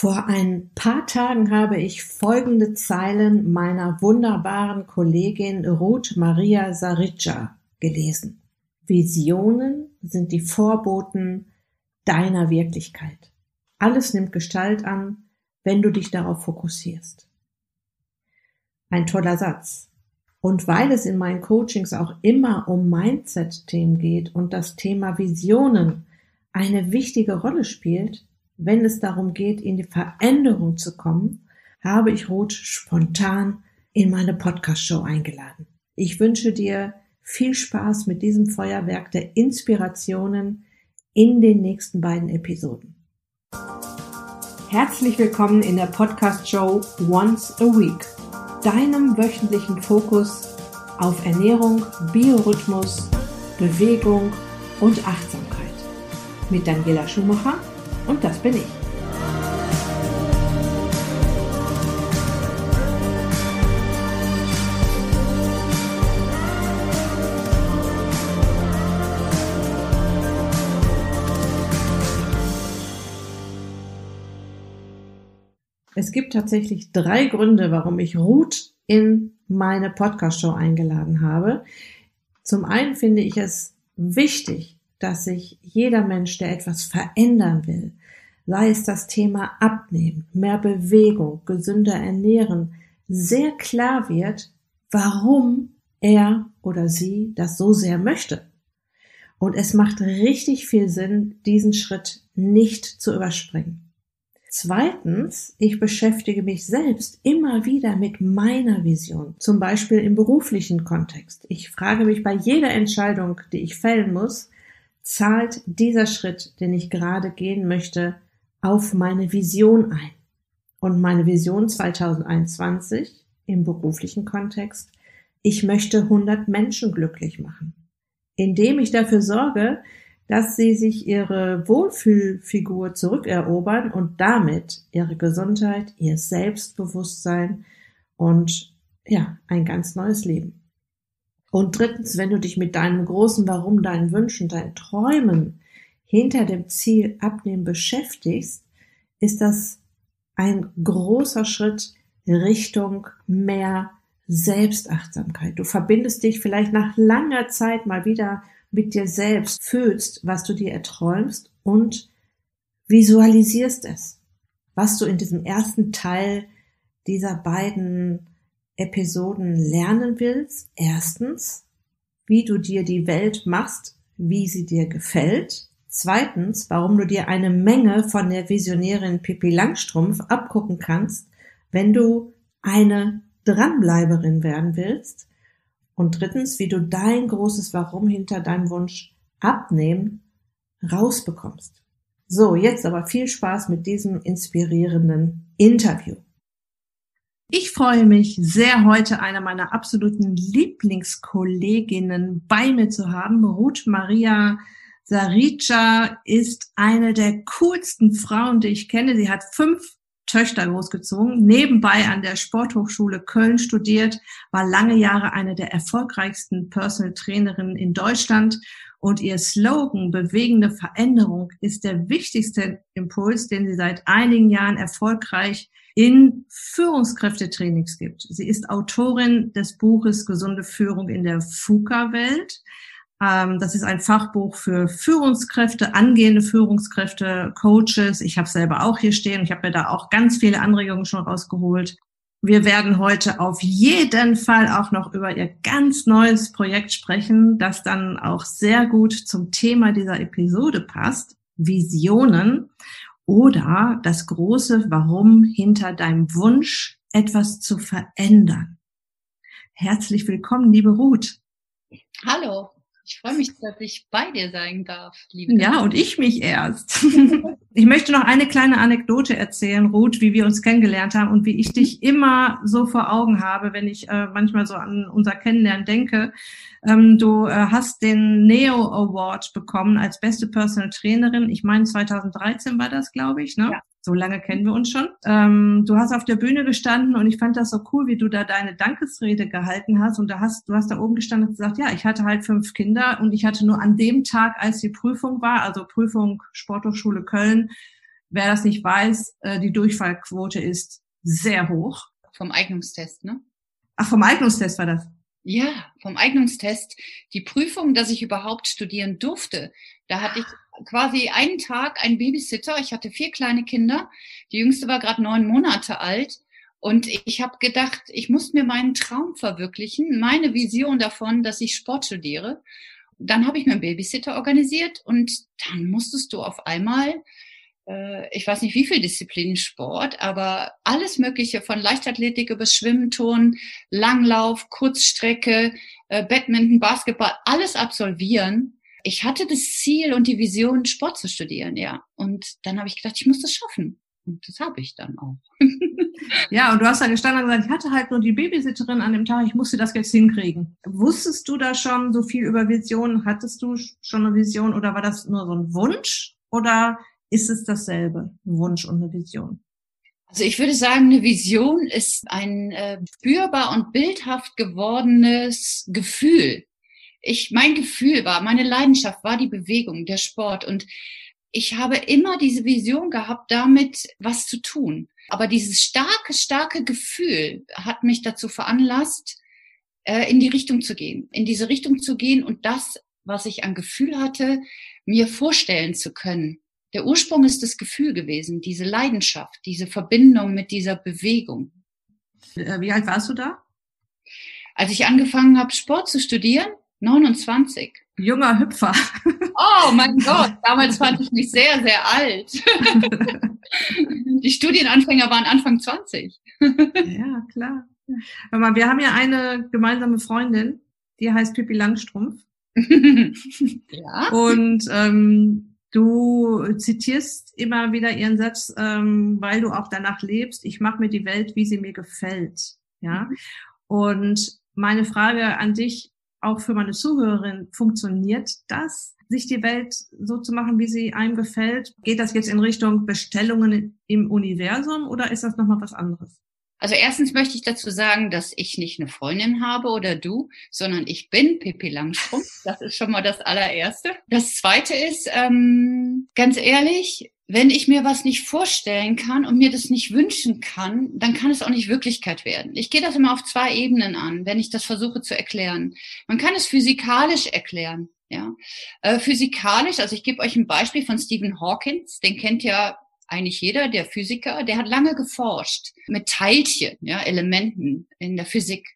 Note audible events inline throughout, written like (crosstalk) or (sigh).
Vor ein paar Tagen habe ich folgende Zeilen meiner wunderbaren Kollegin Ruth Maria Saricca gelesen. Visionen sind die Vorboten deiner Wirklichkeit. Alles nimmt Gestalt an, wenn du dich darauf fokussierst. Ein toller Satz. Und weil es in meinen Coachings auch immer um Mindset-Themen geht und das Thema Visionen eine wichtige Rolle spielt, wenn es darum geht, in die Veränderung zu kommen, habe ich Ruth spontan in meine Podcast-Show eingeladen. Ich wünsche dir viel Spaß mit diesem Feuerwerk der Inspirationen in den nächsten beiden Episoden. Herzlich willkommen in der Podcast-Show Once a Week, deinem wöchentlichen Fokus auf Ernährung, Biorhythmus, Bewegung und Achtsamkeit. Mit Daniela Schumacher und das bin ich. Es gibt tatsächlich drei Gründe, warum ich Ruth in meine Podcast-Show eingeladen habe. Zum einen finde ich es wichtig, dass sich jeder Mensch, der etwas verändern will, sei es das Thema Abnehmen, mehr Bewegung, gesünder ernähren, sehr klar wird, warum er oder sie das so sehr möchte. Und es macht richtig viel Sinn, diesen Schritt nicht zu überspringen. Zweitens, ich beschäftige mich selbst immer wieder mit meiner Vision, zum Beispiel im beruflichen Kontext. Ich frage mich bei jeder Entscheidung, die ich fällen muss, zahlt dieser Schritt, den ich gerade gehen möchte, auf meine Vision ein. Und meine Vision 2021 im beruflichen Kontext, ich möchte 100 Menschen glücklich machen, indem ich dafür sorge, dass sie sich ihre Wohlfühlfigur zurückerobern und damit ihre Gesundheit, ihr Selbstbewusstsein und ja, ein ganz neues Leben. Und drittens, wenn du dich mit deinem großen Warum, deinen Wünschen, deinen Träumen hinter dem Ziel Abnehmen beschäftigst, ist das ein großer Schritt Richtung mehr Selbstachtsamkeit. Du verbindest dich vielleicht nach langer Zeit mal wieder mit dir selbst fühlst, was du dir erträumst und visualisierst es. Was du in diesem ersten Teil dieser beiden Episoden lernen willst. Erstens, wie du dir die Welt machst, wie sie dir gefällt. Zweitens, warum du dir eine Menge von der Visionärin Pippi Langstrumpf abgucken kannst, wenn du eine Dranbleiberin werden willst. Und drittens, wie du dein großes Warum hinter deinem Wunsch abnehmen rausbekommst. So, jetzt aber viel Spaß mit diesem inspirierenden Interview. Ich freue mich sehr, heute eine meiner absoluten Lieblingskolleginnen bei mir zu haben. Ruth Maria Sarica ist eine der coolsten Frauen, die ich kenne. Sie hat fünf Töchter großgezogen, nebenbei an der Sporthochschule Köln studiert, war lange Jahre eine der erfolgreichsten Personal Trainerinnen in Deutschland und ihr Slogan bewegende Veränderung ist der wichtigste Impuls, den sie seit einigen Jahren erfolgreich in Führungskräftetrainings gibt. Sie ist Autorin des Buches Gesunde Führung in der FUKA-Welt. Ähm, das ist ein Fachbuch für Führungskräfte, angehende Führungskräfte, Coaches. Ich habe selber auch hier stehen. Ich habe mir da auch ganz viele Anregungen schon rausgeholt. Wir werden heute auf jeden Fall auch noch über ihr ganz neues Projekt sprechen, das dann auch sehr gut zum Thema dieser Episode passt. Visionen oder das große Warum hinter deinem Wunsch, etwas zu verändern. Herzlich willkommen, liebe Ruth. Hallo. Ich freue mich, dass ich bei dir sein darf, liebe. Ja, und ich mich erst. (laughs) ich möchte noch eine kleine Anekdote erzählen, Ruth, wie wir uns kennengelernt haben und wie ich dich immer so vor Augen habe, wenn ich äh, manchmal so an unser Kennenlernen denke. Ähm, du äh, hast den Neo Award bekommen als beste Personal Trainerin. Ich meine, 2013 war das, glaube ich. Ne? Ja so lange kennen wir uns schon. Ähm, du hast auf der Bühne gestanden und ich fand das so cool, wie du da deine Dankesrede gehalten hast. Und da hast, du hast da oben gestanden und gesagt, ja, ich hatte halt fünf Kinder und ich hatte nur an dem Tag, als die Prüfung war, also Prüfung Sporthochschule Köln, wer das nicht weiß, äh, die Durchfallquote ist sehr hoch. Vom Eignungstest, ne? Ach, vom Eignungstest war das. Ja, vom Eignungstest. Die Prüfung, dass ich überhaupt studieren durfte. Da hatte ich quasi einen Tag einen Babysitter. Ich hatte vier kleine Kinder. Die jüngste war gerade neun Monate alt. Und ich habe gedacht, ich muss mir meinen Traum verwirklichen, meine Vision davon, dass ich Sport studiere. Dann habe ich mir einen Babysitter organisiert und dann musstest du auf einmal äh, ich weiß nicht wie viel Disziplinen Sport, aber alles Mögliche von Leichtathletik über Schwimmen, Turnen, Langlauf, Kurzstrecke, äh, Badminton, Basketball, alles absolvieren. Ich hatte das Ziel und die Vision, Sport zu studieren, ja. Und dann habe ich gedacht, ich muss das schaffen. Und das habe ich dann auch. (laughs) ja, und du hast da gestanden und gesagt, ich hatte halt nur die Babysitterin an dem Tag, ich musste das jetzt hinkriegen. Wusstest du da schon so viel über Visionen? Hattest du schon eine Vision oder war das nur so ein Wunsch? Oder ist es dasselbe, ein Wunsch und eine Vision? Also ich würde sagen, eine Vision ist ein äh, spürbar und bildhaft gewordenes Gefühl. Ich, mein Gefühl war, meine Leidenschaft war die Bewegung, der Sport und ich habe immer diese Vision gehabt, damit was zu tun. Aber dieses starke, starke Gefühl hat mich dazu veranlasst, äh, in die Richtung zu gehen, in diese Richtung zu gehen und das, was ich an Gefühl hatte, mir vorstellen zu können. Der Ursprung ist das Gefühl gewesen, diese Leidenschaft, diese Verbindung mit dieser Bewegung. Äh, wie alt warst du da? Als ich angefangen habe, Sport zu studieren, 29. Junger Hüpfer. Oh mein Gott, damals fand ich mich sehr, sehr alt. (laughs) Die Studienanfänger waren Anfang 20. Ja, klar. Hör mal, wir haben ja eine gemeinsame Freundin, die heißt Pippi Langstrumpf. Ja. Und ähm, Du zitierst immer wieder ihren Satz, ähm, weil du auch danach lebst, ich mache mir die Welt, wie sie mir gefällt. Ja. Mhm. Und meine Frage an dich, auch für meine Zuhörerin, funktioniert das, sich die Welt so zu machen, wie sie einem gefällt? Geht das jetzt in Richtung Bestellungen im Universum oder ist das nochmal was anderes? Also erstens möchte ich dazu sagen, dass ich nicht eine Freundin habe oder du, sondern ich bin Pippi Langstrumpf. Das ist schon mal das allererste. Das zweite ist, ähm, ganz ehrlich, wenn ich mir was nicht vorstellen kann und mir das nicht wünschen kann, dann kann es auch nicht Wirklichkeit werden. Ich gehe das immer auf zwei Ebenen an, wenn ich das versuche zu erklären. Man kann es physikalisch erklären. Ja, äh, physikalisch, also ich gebe euch ein Beispiel von Stephen Hawkins, den kennt ja eigentlich jeder, der Physiker, der hat lange geforscht mit Teilchen, ja, Elementen in der Physik.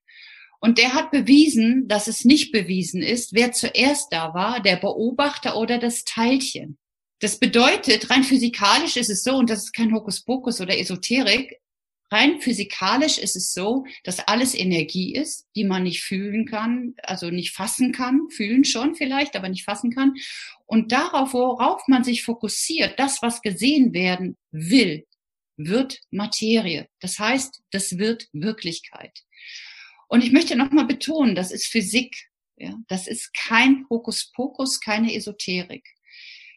Und der hat bewiesen, dass es nicht bewiesen ist, wer zuerst da war, der Beobachter oder das Teilchen. Das bedeutet, rein physikalisch ist es so, und das ist kein Hokuspokus oder Esoterik, rein physikalisch ist es so, dass alles Energie ist, die man nicht fühlen kann, also nicht fassen kann, fühlen schon vielleicht, aber nicht fassen kann. Und darauf, worauf man sich fokussiert, das, was gesehen werden will, wird Materie. Das heißt, das wird Wirklichkeit. Und ich möchte nochmal betonen, das ist Physik. Ja? Das ist kein Hokuspokus, keine Esoterik.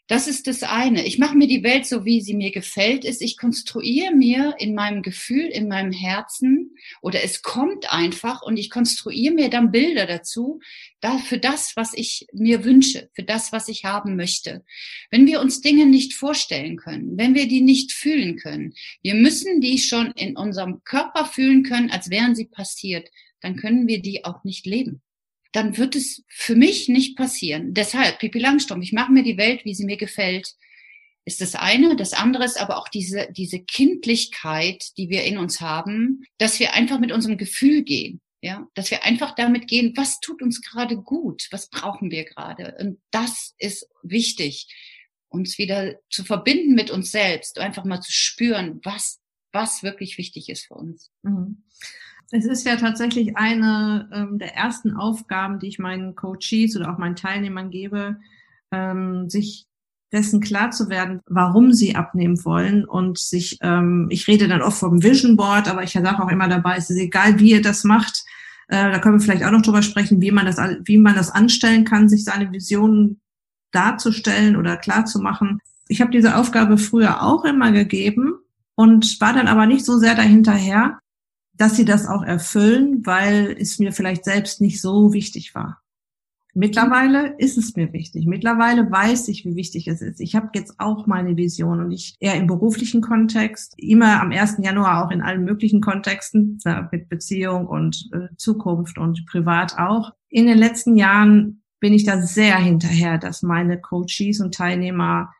Das ist das eine. Ich mache mir die Welt so, wie sie mir gefällt ist. Ich konstruiere mir in meinem Gefühl, in meinem Herzen oder es kommt einfach und ich konstruiere mir dann Bilder dazu, da, für das, was ich mir wünsche, für das, was ich haben möchte. Wenn wir uns Dinge nicht vorstellen können, wenn wir die nicht fühlen können, wir müssen die schon in unserem Körper fühlen können, als wären sie passiert, dann können wir die auch nicht leben dann wird es für mich nicht passieren. Deshalb, Pipi Langstrumpf, ich mache mir die Welt, wie sie mir gefällt, ist das eine. Das andere ist aber auch diese, diese Kindlichkeit, die wir in uns haben, dass wir einfach mit unserem Gefühl gehen. Ja, dass wir einfach damit gehen, was tut uns gerade gut? Was brauchen wir gerade? Und das ist wichtig, uns wieder zu verbinden mit uns selbst, einfach mal zu spüren, was, was wirklich wichtig ist für uns. Mhm. Es ist ja tatsächlich eine ähm, der ersten Aufgaben, die ich meinen Coaches oder auch meinen Teilnehmern gebe, ähm, sich dessen klar zu werden, warum sie abnehmen wollen und sich, ähm, ich rede dann oft vom Vision Board, aber ich sage auch immer dabei, es ist egal, wie ihr das macht, äh, da können wir vielleicht auch noch drüber sprechen, wie man das, wie man das anstellen kann, sich seine Visionen darzustellen oder klar zu machen. Ich habe diese Aufgabe früher auch immer gegeben und war dann aber nicht so sehr dahinterher, dass sie das auch erfüllen, weil es mir vielleicht selbst nicht so wichtig war. Mittlerweile ist es mir wichtig. Mittlerweile weiß ich, wie wichtig es ist. Ich habe jetzt auch meine Vision und ich eher im beruflichen Kontext, immer am 1. Januar auch in allen möglichen Kontexten, mit Beziehung und äh, Zukunft und privat auch. In den letzten Jahren bin ich da sehr hinterher, dass meine Coaches und Teilnehmer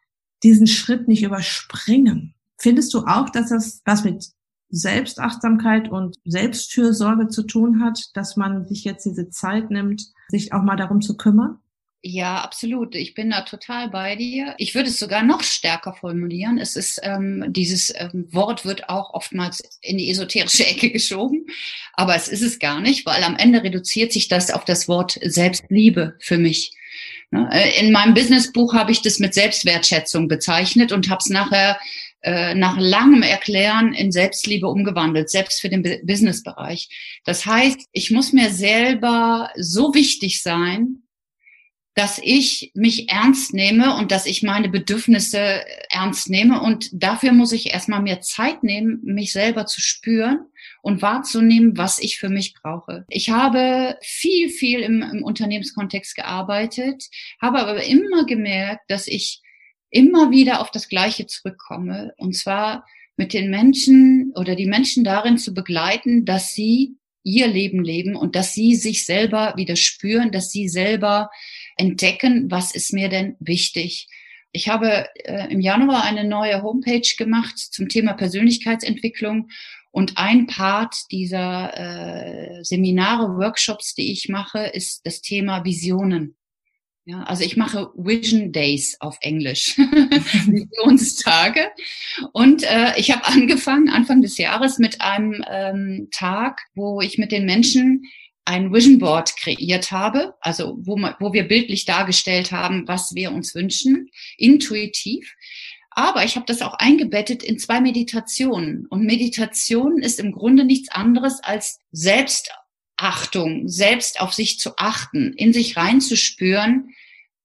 diesen Schritt nicht überspringen. Findest du auch, dass das was mit Selbstachtsamkeit und Selbstfürsorge zu tun hat, dass man sich jetzt diese Zeit nimmt, sich auch mal darum zu kümmern? Ja, absolut. Ich bin da total bei dir. Ich würde es sogar noch stärker formulieren. Es ist ähm, dieses ähm, Wort wird auch oftmals in die esoterische (laughs) Ecke geschoben, aber es ist es gar nicht, weil am Ende reduziert sich das auf das Wort Selbstliebe für mich. Ne? Äh, in meinem Businessbuch habe ich das mit Selbstwertschätzung bezeichnet und habe es nachher äh, nach langem Erklären in Selbstliebe umgewandelt, selbst für den Businessbereich. Das heißt, ich muss mir selber so wichtig sein, dass ich mich ernst nehme und dass ich meine Bedürfnisse ernst nehme. Und dafür muss ich erstmal mehr Zeit nehmen, mich selber zu spüren und wahrzunehmen, was ich für mich brauche. Ich habe viel, viel im, im Unternehmenskontext gearbeitet, habe aber immer gemerkt, dass ich immer wieder auf das Gleiche zurückkomme. Und zwar mit den Menschen oder die Menschen darin zu begleiten, dass sie ihr Leben leben und dass sie sich selber wieder spüren, dass sie selber entdecken, was ist mir denn wichtig. Ich habe äh, im Januar eine neue Homepage gemacht zum Thema Persönlichkeitsentwicklung und ein Part dieser äh, Seminare, Workshops, die ich mache, ist das Thema Visionen. Ja, also ich mache Vision Days auf Englisch, (laughs) Visionstage. Und äh, ich habe angefangen Anfang des Jahres mit einem ähm, Tag, wo ich mit den Menschen ein Vision Board kreiert habe, also wo, wo wir bildlich dargestellt haben, was wir uns wünschen, intuitiv. Aber ich habe das auch eingebettet in zwei Meditationen. Und Meditation ist im Grunde nichts anderes als selbst Achtung, selbst auf sich zu achten, in sich reinzuspüren,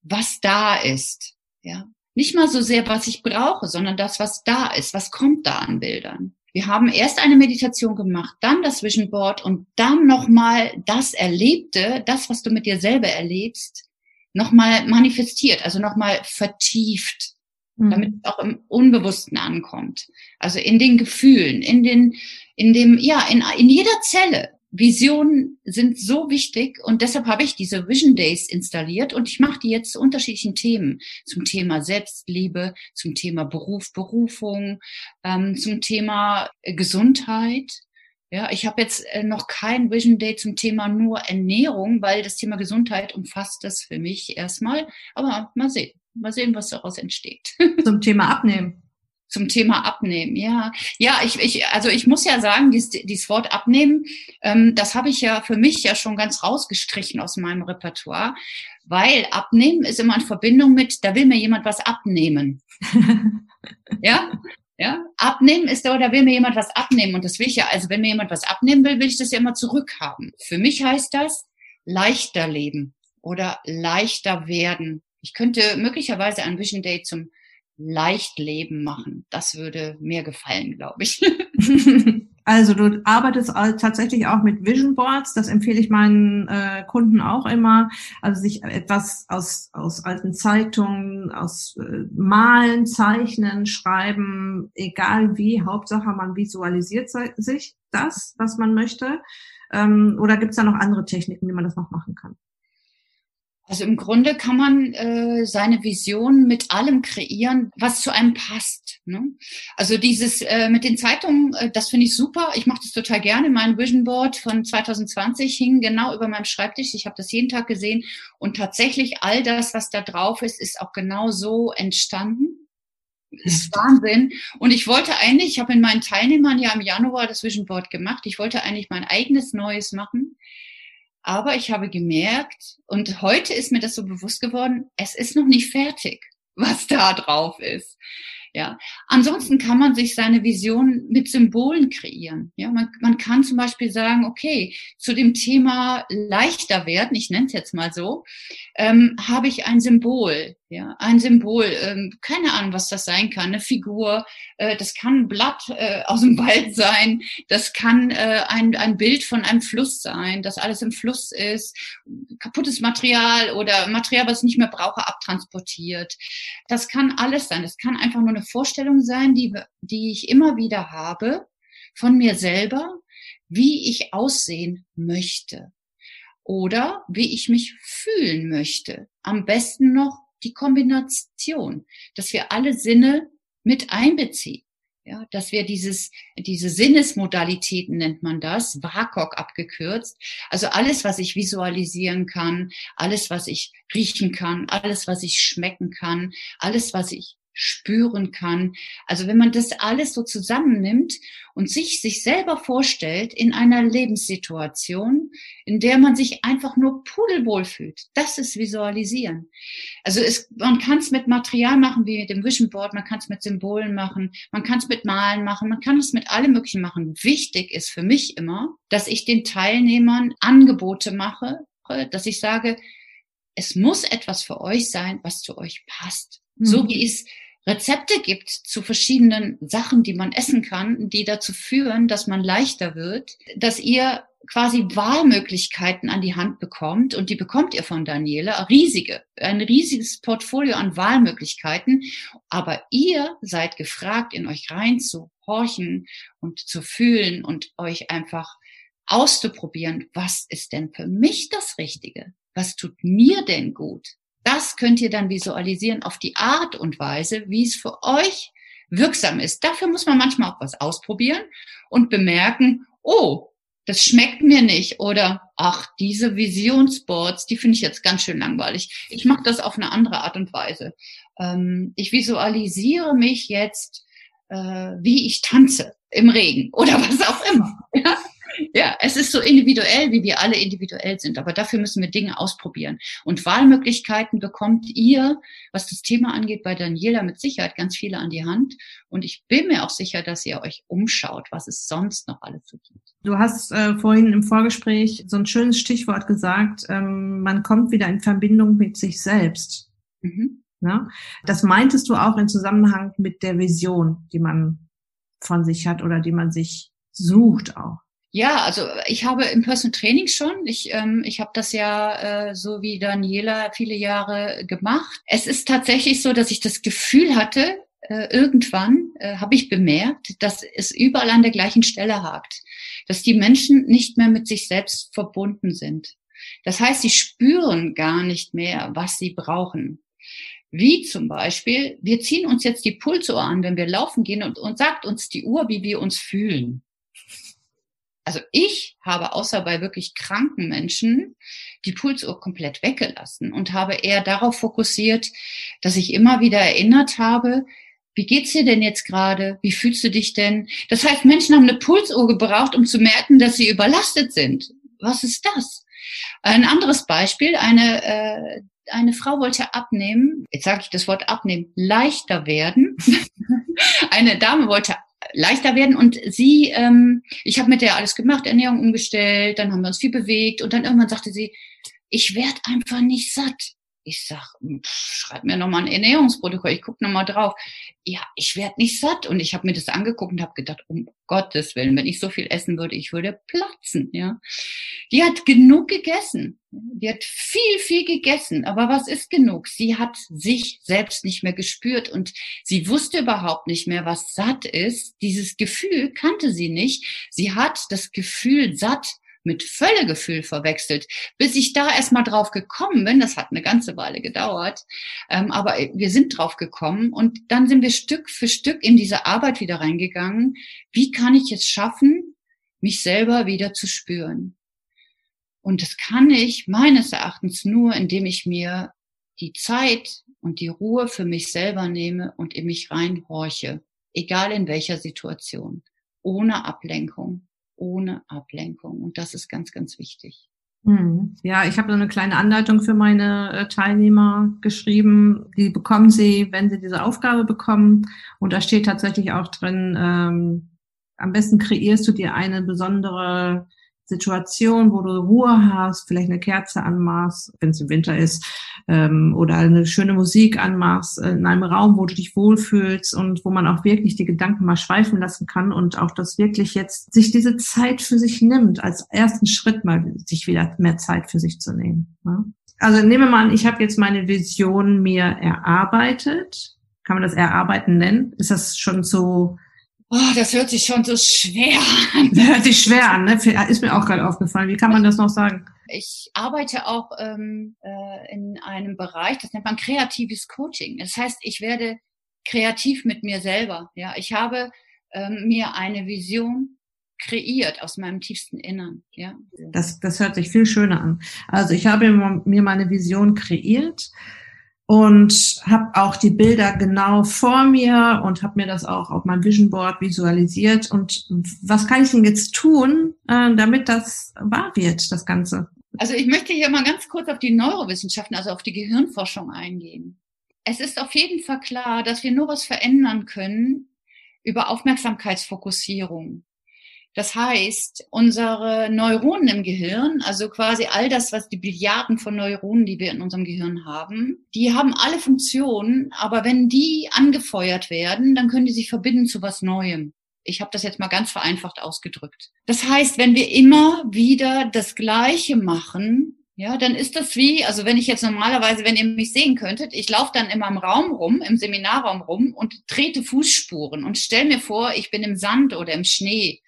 was da ist. Ja, nicht mal so sehr, was ich brauche, sondern das, was da ist, was kommt da an Bildern. Wir haben erst eine Meditation gemacht, dann das Vision Board und dann nochmal das Erlebte, das, was du mit dir selber erlebst, nochmal manifestiert, also nochmal vertieft, mhm. damit es auch im Unbewussten ankommt. Also in den Gefühlen, in den, in dem, ja, in, in jeder Zelle. Visionen sind so wichtig und deshalb habe ich diese Vision Days installiert und ich mache die jetzt zu unterschiedlichen Themen. Zum Thema Selbstliebe, zum Thema Beruf, Berufung, ähm, zum Thema äh, Gesundheit. Ja, ich habe jetzt äh, noch kein Vision Day zum Thema nur Ernährung, weil das Thema Gesundheit umfasst das für mich erstmal. Aber mal sehen, mal sehen, was daraus entsteht. (laughs) Zum Thema Abnehmen zum Thema Abnehmen. Ja, ja, ich, ich also ich muss ja sagen, dieses, dieses Wort Abnehmen, ähm, das habe ich ja für mich ja schon ganz rausgestrichen aus meinem Repertoire, weil Abnehmen ist immer in Verbindung mit, da will mir jemand was abnehmen. (laughs) ja, ja, abnehmen ist da, da will mir jemand was abnehmen und das will ich ja, also wenn mir jemand was abnehmen will, will ich das ja immer zurückhaben. Für mich heißt das leichter leben oder leichter werden. Ich könnte möglicherweise ein Vision Day zum leicht Leben machen. Das würde mir gefallen, glaube ich. (laughs) Also du arbeitest tatsächlich auch mit Vision Boards, das empfehle ich meinen äh, Kunden auch immer. Also sich etwas aus, aus alten Zeitungen, aus äh, Malen, Zeichnen, Schreiben, egal wie, Hauptsache man visualisiert sich das, was man möchte. Ähm, oder gibt es da noch andere Techniken, wie man das noch machen kann? Also im Grunde kann man äh, seine Vision mit allem kreieren, was zu einem passt. Ne? Also dieses äh, mit den Zeitungen, äh, das finde ich super. Ich mache das total gerne. Mein Vision Board von 2020 hing genau über meinem Schreibtisch. Ich habe das jeden Tag gesehen und tatsächlich all das, was da drauf ist, ist auch genau so entstanden. Das (laughs) ist Wahnsinn. Und ich wollte eigentlich, ich habe in meinen Teilnehmern ja im Januar das Vision Board gemacht. Ich wollte eigentlich mein eigenes Neues machen. Aber ich habe gemerkt, und heute ist mir das so bewusst geworden, es ist noch nicht fertig, (laughs) was da drauf ist. Ja. Ansonsten kann man sich seine Vision mit Symbolen kreieren. Ja, man, man kann zum Beispiel sagen, okay, zu dem Thema leichter werden, ich nenne es jetzt mal so, ähm, habe ich ein Symbol. Ja, ein Symbol, ähm, keine Ahnung, was das sein kann, eine Figur, äh, das kann ein Blatt äh, aus dem Wald sein, das kann äh, ein, ein Bild von einem Fluss sein, dass alles im Fluss ist, kaputtes Material oder Material, was ich nicht mehr brauche, abtransportiert. Das kann alles sein. Das kann einfach nur eine Vorstellung sein, die, die ich immer wieder habe von mir selber, wie ich aussehen möchte oder wie ich mich fühlen möchte. Am besten noch die Kombination, dass wir alle Sinne mit einbeziehen. Ja, dass wir dieses, diese Sinnesmodalitäten nennt man das, WAKOK abgekürzt. Also alles, was ich visualisieren kann, alles, was ich riechen kann, alles, was ich schmecken kann, alles, was ich spüren kann. Also wenn man das alles so zusammennimmt und sich sich selber vorstellt in einer Lebenssituation, in der man sich einfach nur pudelwohl fühlt, das ist Visualisieren. Also es, man kann es mit Material machen, wie mit dem Vision Board, man kann es mit Symbolen machen, man kann es mit Malen machen, man kann es mit allem Möglichen machen. Wichtig ist für mich immer, dass ich den Teilnehmern Angebote mache, dass ich sage, es muss etwas für euch sein, was zu euch passt. So mhm. wie es Rezepte gibt zu verschiedenen Sachen, die man essen kann, die dazu führen, dass man leichter wird, dass ihr quasi Wahlmöglichkeiten an die Hand bekommt und die bekommt ihr von Daniela, riesige, ein riesiges Portfolio an Wahlmöglichkeiten, aber ihr seid gefragt, in euch reinzuhorchen und zu fühlen und euch einfach auszuprobieren, was ist denn für mich das Richtige? Was tut mir denn gut? Das könnt ihr dann visualisieren auf die Art und Weise, wie es für euch wirksam ist. Dafür muss man manchmal auch was ausprobieren und bemerken, oh, das schmeckt mir nicht oder ach, diese Visionsboards, die finde ich jetzt ganz schön langweilig. Ich mache das auf eine andere Art und Weise. Ähm, ich visualisiere mich jetzt, äh, wie ich tanze im Regen oder was auch immer. Ja? Ja, es ist so individuell, wie wir alle individuell sind. Aber dafür müssen wir Dinge ausprobieren. Und Wahlmöglichkeiten bekommt ihr, was das Thema angeht, bei Daniela mit Sicherheit ganz viele an die Hand. Und ich bin mir auch sicher, dass ihr euch umschaut, was es sonst noch alles so gibt. Du hast äh, vorhin im Vorgespräch so ein schönes Stichwort gesagt, ähm, man kommt wieder in Verbindung mit sich selbst. Mhm. Ja? Das meintest du auch in Zusammenhang mit der Vision, die man von sich hat oder die man sich sucht auch. Ja, also ich habe im Personal Training schon, ich, ähm, ich habe das ja äh, so wie Daniela viele Jahre gemacht. Es ist tatsächlich so, dass ich das Gefühl hatte, äh, irgendwann äh, habe ich bemerkt, dass es überall an der gleichen Stelle hakt, dass die Menschen nicht mehr mit sich selbst verbunden sind. Das heißt, sie spüren gar nicht mehr, was sie brauchen. Wie zum Beispiel, wir ziehen uns jetzt die Pulsuhr an, wenn wir laufen gehen und, und sagt uns die Uhr, wie wir uns fühlen also ich habe außer bei wirklich kranken Menschen die Pulsuhr komplett weggelassen und habe eher darauf fokussiert, dass ich immer wieder erinnert habe, wie geht's dir denn jetzt gerade? Wie fühlst du dich denn? Das heißt, Menschen haben eine Pulsuhr gebraucht, um zu merken, dass sie überlastet sind. Was ist das? Ein anderes Beispiel, eine, äh, eine Frau wollte abnehmen, jetzt sage ich das Wort abnehmen, leichter werden. (laughs) eine Dame wollte leichter werden. Und sie, ähm, ich habe mit der alles gemacht, Ernährung umgestellt, dann haben wir uns viel bewegt und dann irgendwann sagte sie, ich werde einfach nicht satt. Ich sag, hm, schreib mir nochmal ein Ernährungsprotokoll, ich guck nochmal drauf. Ja, ich werde nicht satt. Und ich habe mir das angeguckt und habe gedacht, um Gottes Willen, wenn ich so viel essen würde, ich würde platzen. Ja, Die hat genug gegessen. Die hat viel, viel gegessen. Aber was ist genug? Sie hat sich selbst nicht mehr gespürt und sie wusste überhaupt nicht mehr, was satt ist. Dieses Gefühl kannte sie nicht. Sie hat das Gefühl satt mit Völlegefühl verwechselt. Bis ich da erstmal drauf gekommen bin, das hat eine ganze Weile gedauert, ähm, aber wir sind drauf gekommen und dann sind wir Stück für Stück in diese Arbeit wieder reingegangen. Wie kann ich es schaffen, mich selber wieder zu spüren? Und das kann ich meines Erachtens nur, indem ich mir die Zeit und die Ruhe für mich selber nehme und in mich reinhorche, egal in welcher Situation, ohne Ablenkung ohne Ablenkung. Und das ist ganz, ganz wichtig. Hm. Ja, ich habe so eine kleine Anleitung für meine äh, Teilnehmer geschrieben. Die bekommen sie, wenn sie diese Aufgabe bekommen. Und da steht tatsächlich auch drin, ähm, am besten kreierst du dir eine besondere Situation, wo du Ruhe hast, vielleicht eine Kerze anmachst, wenn es im Winter ist, ähm, oder eine schöne Musik anmachst, äh, in einem Raum, wo du dich wohlfühlst und wo man auch wirklich die Gedanken mal schweifen lassen kann und auch das wirklich jetzt sich diese Zeit für sich nimmt, als ersten Schritt mal sich wieder mehr Zeit für sich zu nehmen. Ne? Also nehmen wir mal an, ich habe jetzt meine Vision mir erarbeitet. Kann man das erarbeiten nennen? Ist das schon so Oh, das hört sich schon so schwer an. (laughs) Das hört sich schwer an, ne? Ist mir auch gerade aufgefallen. Wie kann man das noch sagen? Ich arbeite auch ähm, äh, in einem Bereich, das nennt man kreatives Coaching. Das heißt, ich werde kreativ mit mir selber. Ja, ich habe ähm, mir eine Vision kreiert aus meinem tiefsten Innern. Ja. Das, das hört sich viel schöner an. Also ich habe mir meine Vision kreiert und habe auch die Bilder genau vor mir und habe mir das auch auf meinem Vision Board visualisiert. Und was kann ich denn jetzt tun, äh, damit das wahr wird, das Ganze? Also ich möchte hier mal ganz kurz auf die Neurowissenschaften, also auf die Gehirnforschung eingehen. Es ist auf jeden Fall klar, dass wir nur was verändern können über Aufmerksamkeitsfokussierung. Das heißt, unsere Neuronen im Gehirn, also quasi all das, was die Billiarden von Neuronen, die wir in unserem Gehirn haben, die haben alle Funktionen, aber wenn die angefeuert werden, dann können die sich verbinden zu was Neuem. Ich habe das jetzt mal ganz vereinfacht ausgedrückt. Das heißt, wenn wir immer wieder das Gleiche machen, ja, dann ist das wie, also wenn ich jetzt normalerweise, wenn ihr mich sehen könntet, ich laufe dann immer im Raum rum, im Seminarraum rum und trete Fußspuren und stell mir vor, ich bin im Sand oder im Schnee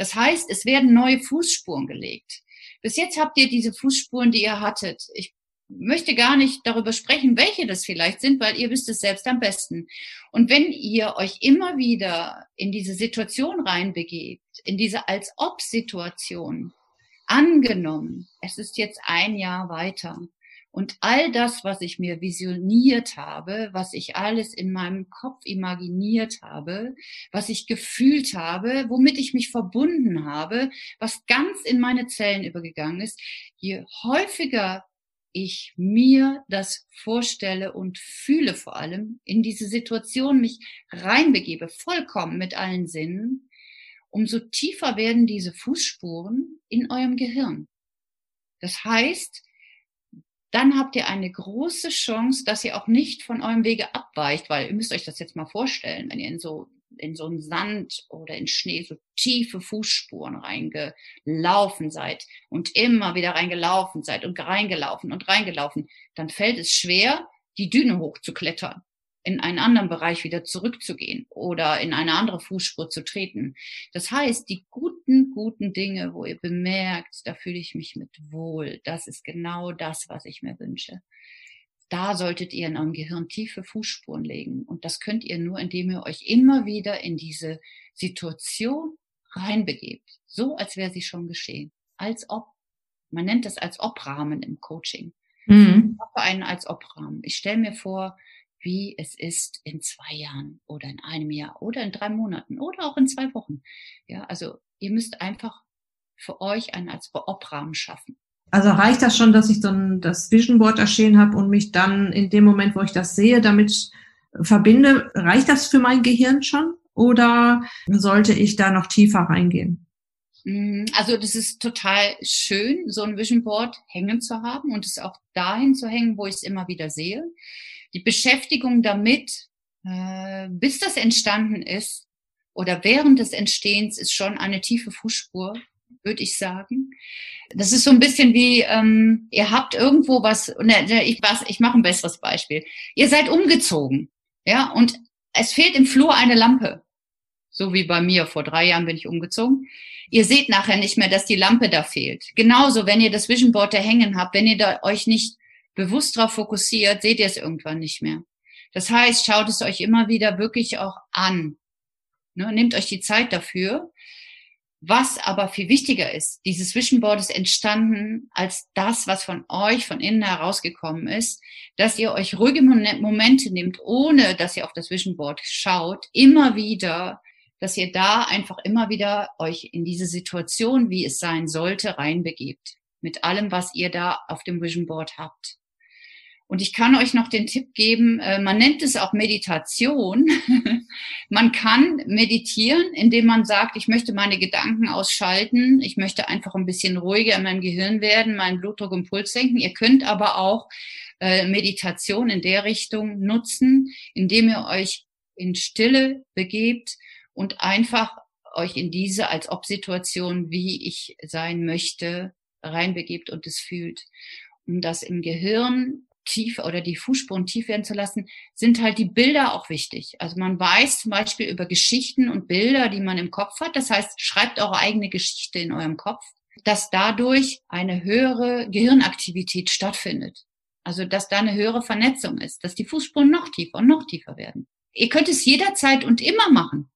das heißt, es werden neue Fußspuren gelegt. Bis jetzt habt ihr diese Fußspuren, die ihr hattet. Ich möchte gar nicht darüber sprechen, welche das vielleicht sind, weil ihr wisst es selbst am besten. Und wenn ihr euch immer wieder in diese Situation reinbegebt, in diese als ob Situation, angenommen, es ist jetzt ein Jahr weiter, und all das, was ich mir visioniert habe, was ich alles in meinem Kopf imaginiert habe, was ich gefühlt habe, womit ich mich verbunden habe, was ganz in meine Zellen übergegangen ist, je häufiger ich mir das vorstelle und fühle vor allem, in diese Situation mich reinbegebe, vollkommen mit allen Sinnen, umso tiefer werden diese Fußspuren in eurem Gehirn. Das heißt, dann habt ihr eine große Chance, dass ihr auch nicht von eurem Wege abweicht, weil ihr müsst euch das jetzt mal vorstellen, wenn ihr in so in so einen Sand oder in Schnee so tiefe Fußspuren reingelaufen seid und immer wieder reingelaufen seid und reingelaufen und reingelaufen, dann fällt es schwer, die Düne hochzuklettern in einen anderen Bereich wieder zurückzugehen oder in eine andere Fußspur zu treten. Das heißt, die guten, guten Dinge, wo ihr bemerkt, da fühle ich mich mit wohl, das ist genau das, was ich mir wünsche. Da solltet ihr in eurem Gehirn tiefe Fußspuren legen. Und das könnt ihr nur, indem ihr euch immer wieder in diese Situation reinbegebt. So, als wäre sie schon geschehen. Als ob. Man nennt das als Ob-Rahmen im Coaching. Mhm. Ich einen als Ob-Rahmen. Ich stelle mir vor, wie es ist in zwei Jahren oder in einem Jahr oder in drei Monaten oder auch in zwei Wochen. Ja, also ihr müsst einfach für euch einen als Obrahmen schaffen. Also reicht das schon, dass ich dann das Vision Board erschienen habe und mich dann in dem Moment, wo ich das sehe, damit verbinde? Reicht das für mein Gehirn schon oder sollte ich da noch tiefer reingehen? Mm, also das ist total schön, so ein Vision Board hängen zu haben und es auch dahin zu hängen, wo ich es immer wieder sehe die Beschäftigung damit, äh, bis das entstanden ist oder während des Entstehens ist schon eine tiefe Fußspur, würde ich sagen. Das ist so ein bisschen wie, ähm, ihr habt irgendwo was, ne, ne ich, was, ich mache ein besseres Beispiel. Ihr seid umgezogen, ja, und es fehlt im Flur eine Lampe. So wie bei mir, vor drei Jahren bin ich umgezogen. Ihr seht nachher nicht mehr, dass die Lampe da fehlt. Genauso, wenn ihr das Vision Board da hängen habt, wenn ihr da euch nicht bewusst darauf fokussiert, seht ihr es irgendwann nicht mehr. Das heißt, schaut es euch immer wieder wirklich auch an. Ne, nehmt euch die Zeit dafür. Was aber viel wichtiger ist, dieses Vision Board ist entstanden als das, was von euch von innen herausgekommen ist, dass ihr euch ruhige Momente nehmt, ohne dass ihr auf das Vision Board schaut, immer wieder, dass ihr da einfach immer wieder euch in diese Situation, wie es sein sollte, reinbegebt. Mit allem, was ihr da auf dem Vision Board habt. Und ich kann euch noch den Tipp geben, äh, man nennt es auch Meditation. (laughs) man kann meditieren, indem man sagt, ich möchte meine Gedanken ausschalten, ich möchte einfach ein bisschen ruhiger in meinem Gehirn werden, meinen Blutdruck und Puls senken. Ihr könnt aber auch äh, Meditation in der Richtung nutzen, indem ihr euch in Stille begebt und einfach euch in diese als Ob-Situation, wie ich sein möchte, reinbegebt und es fühlt. Um das im Gehirn tief oder die Fußspuren tief werden zu lassen, sind halt die Bilder auch wichtig. Also man weiß zum Beispiel über Geschichten und Bilder, die man im Kopf hat. Das heißt, schreibt eure eigene Geschichte in eurem Kopf, dass dadurch eine höhere Gehirnaktivität stattfindet. Also, dass da eine höhere Vernetzung ist, dass die Fußspuren noch tiefer und noch tiefer werden. Ihr könnt es jederzeit und immer machen.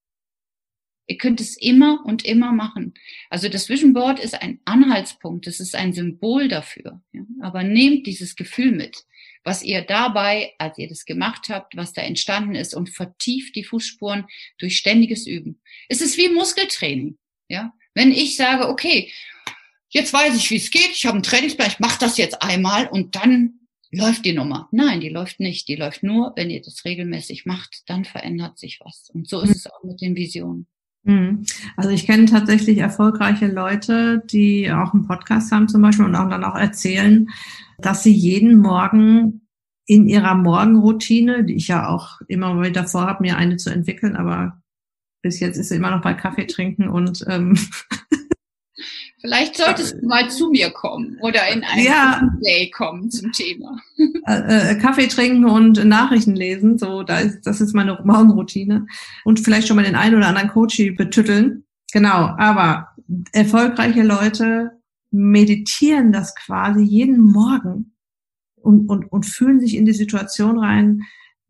Ihr könnt es immer und immer machen. Also das Vision Board ist ein Anhaltspunkt, es ist ein Symbol dafür. Ja? Aber nehmt dieses Gefühl mit was ihr dabei, als ihr das gemacht habt, was da entstanden ist und vertieft die Fußspuren durch ständiges Üben. Es ist wie Muskeltraining. Ja, wenn ich sage, okay, jetzt weiß ich, wie es geht, ich habe einen Trainingsplan, ich mache das jetzt einmal und dann läuft die Nummer. Nein, die läuft nicht. Die läuft nur, wenn ihr das regelmäßig macht, dann verändert sich was. Und so ist mhm. es auch mit den Visionen. Mhm. Also ich kenne tatsächlich erfolgreiche Leute, die auch einen Podcast haben zum Beispiel und auch dann auch erzählen, dass sie jeden Morgen in ihrer Morgenroutine, die ich ja auch immer wieder vorhabe, mir eine zu entwickeln, aber bis jetzt ist sie immer noch bei Kaffee trinken und ähm, (laughs) Vielleicht solltest du mal zu mir kommen oder in ein ja, Day kommen zum Thema. Äh, äh, Kaffee trinken und Nachrichten lesen, so da ist, das ist meine Morgenroutine und vielleicht schon mal den einen oder anderen Coach betütteln. Genau, aber erfolgreiche Leute meditieren das quasi jeden Morgen und, und, und fühlen sich in die Situation rein,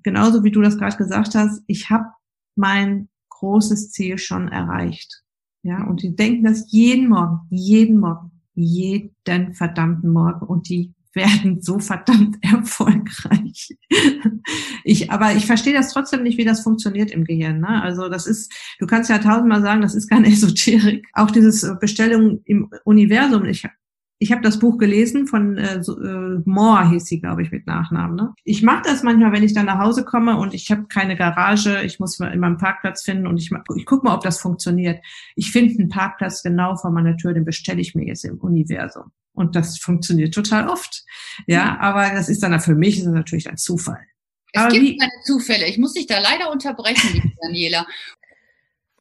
genauso wie du das gerade gesagt hast, ich habe mein großes Ziel schon erreicht. Ja, und die denken das jeden Morgen, jeden Morgen, jeden verdammten Morgen und die werden so verdammt (laughs) erfolgreich. Ich, aber ich verstehe das trotzdem nicht, wie das funktioniert im Gehirn. Ne? Also das ist, du kannst ja tausendmal sagen, das ist keine (laughs) Esoterik. Auch dieses äh, Bestellung im Universum. Ich ich habe das Buch gelesen von äh, äh, Moore, hieß sie, glaube ich, mit Nachnamen. Ne? Ich mache das manchmal, wenn ich dann nach Hause komme und ich habe keine Garage, ich muss in meinem Parkplatz finden und ich, ich gucke mal, ob das funktioniert. Ich finde einen Parkplatz genau vor meiner Tür, den bestelle ich mir jetzt im Universum. Und das funktioniert total oft. Ja, aber das ist dann für mich ist das natürlich ein Zufall. Es aber gibt wie, keine Zufälle. Ich muss dich da leider unterbrechen, Daniela.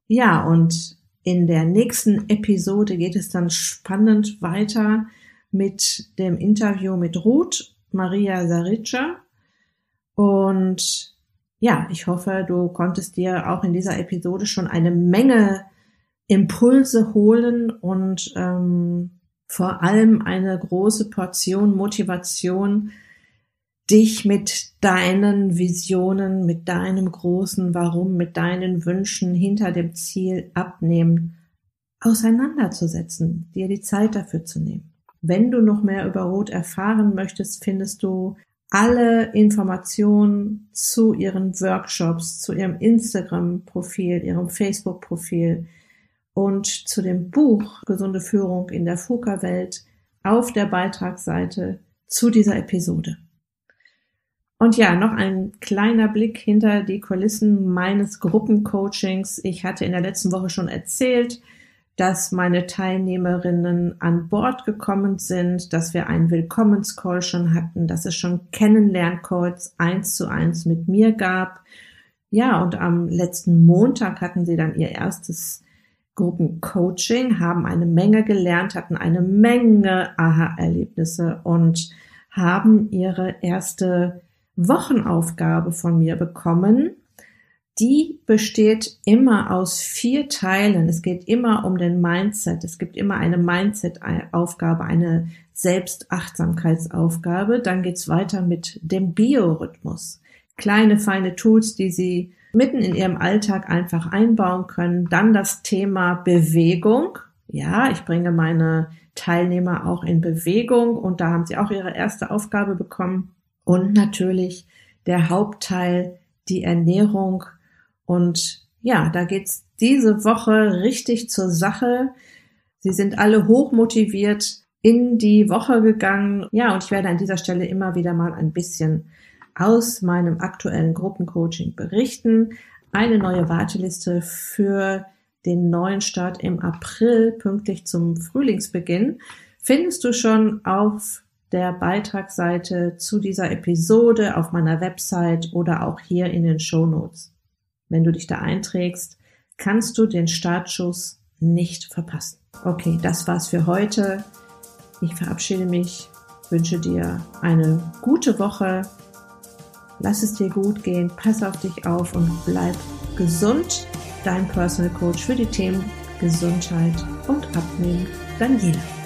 Ja, und in der nächsten Episode geht es dann spannend weiter mit dem Interview mit Ruth Maria Sarica. Und ja, ich hoffe, du konntest dir auch in dieser Episode schon eine Menge Impulse holen und ähm, vor allem eine große Portion Motivation, dich mit deinen Visionen, mit deinem großen Warum, mit deinen Wünschen hinter dem Ziel abnehmen, auseinanderzusetzen, dir die Zeit dafür zu nehmen. Wenn du noch mehr über Rot erfahren möchtest, findest du alle Informationen zu ihren Workshops, zu ihrem Instagram-Profil, ihrem Facebook-Profil und zu dem Buch Gesunde Führung in der FUKA-Welt auf der Beitragsseite zu dieser Episode. Und ja, noch ein kleiner Blick hinter die Kulissen meines Gruppencoachings. Ich hatte in der letzten Woche schon erzählt, dass meine Teilnehmerinnen an Bord gekommen sind, dass wir einen Willkommenscall schon hatten, dass es schon Kennenlerncalls eins zu eins mit mir gab. Ja, und am letzten Montag hatten sie dann ihr erstes Gruppencoaching, haben eine Menge gelernt, hatten eine Menge Aha-Erlebnisse und haben ihre erste Wochenaufgabe von mir bekommen. Die besteht immer aus vier Teilen. Es geht immer um den Mindset. Es gibt immer eine Mindset-Aufgabe, eine Selbstachtsamkeitsaufgabe. Dann geht's weiter mit dem Biorhythmus. Kleine, feine Tools, die Sie mitten in Ihrem Alltag einfach einbauen können. Dann das Thema Bewegung. Ja, ich bringe meine Teilnehmer auch in Bewegung und da haben sie auch ihre erste Aufgabe bekommen. Und natürlich der Hauptteil, die Ernährung. Und ja, da geht's diese Woche richtig zur Sache. Sie sind alle hoch motiviert. in die Woche gegangen. Ja, und ich werde an dieser Stelle immer wieder mal ein bisschen aus meinem aktuellen Gruppencoaching berichten. Eine neue Warteliste für den neuen Start im April, pünktlich zum Frühlingsbeginn, findest du schon auf der Beitragsseite zu dieser Episode auf meiner Website oder auch hier in den Show Notes. Wenn du dich da einträgst, kannst du den Startschuss nicht verpassen. Okay, das war's für heute. Ich verabschiede mich, wünsche dir eine gute Woche. Lass es dir gut gehen, pass auf dich auf und bleib gesund. Dein Personal Coach für die Themen Gesundheit und Abnehmen, Daniela.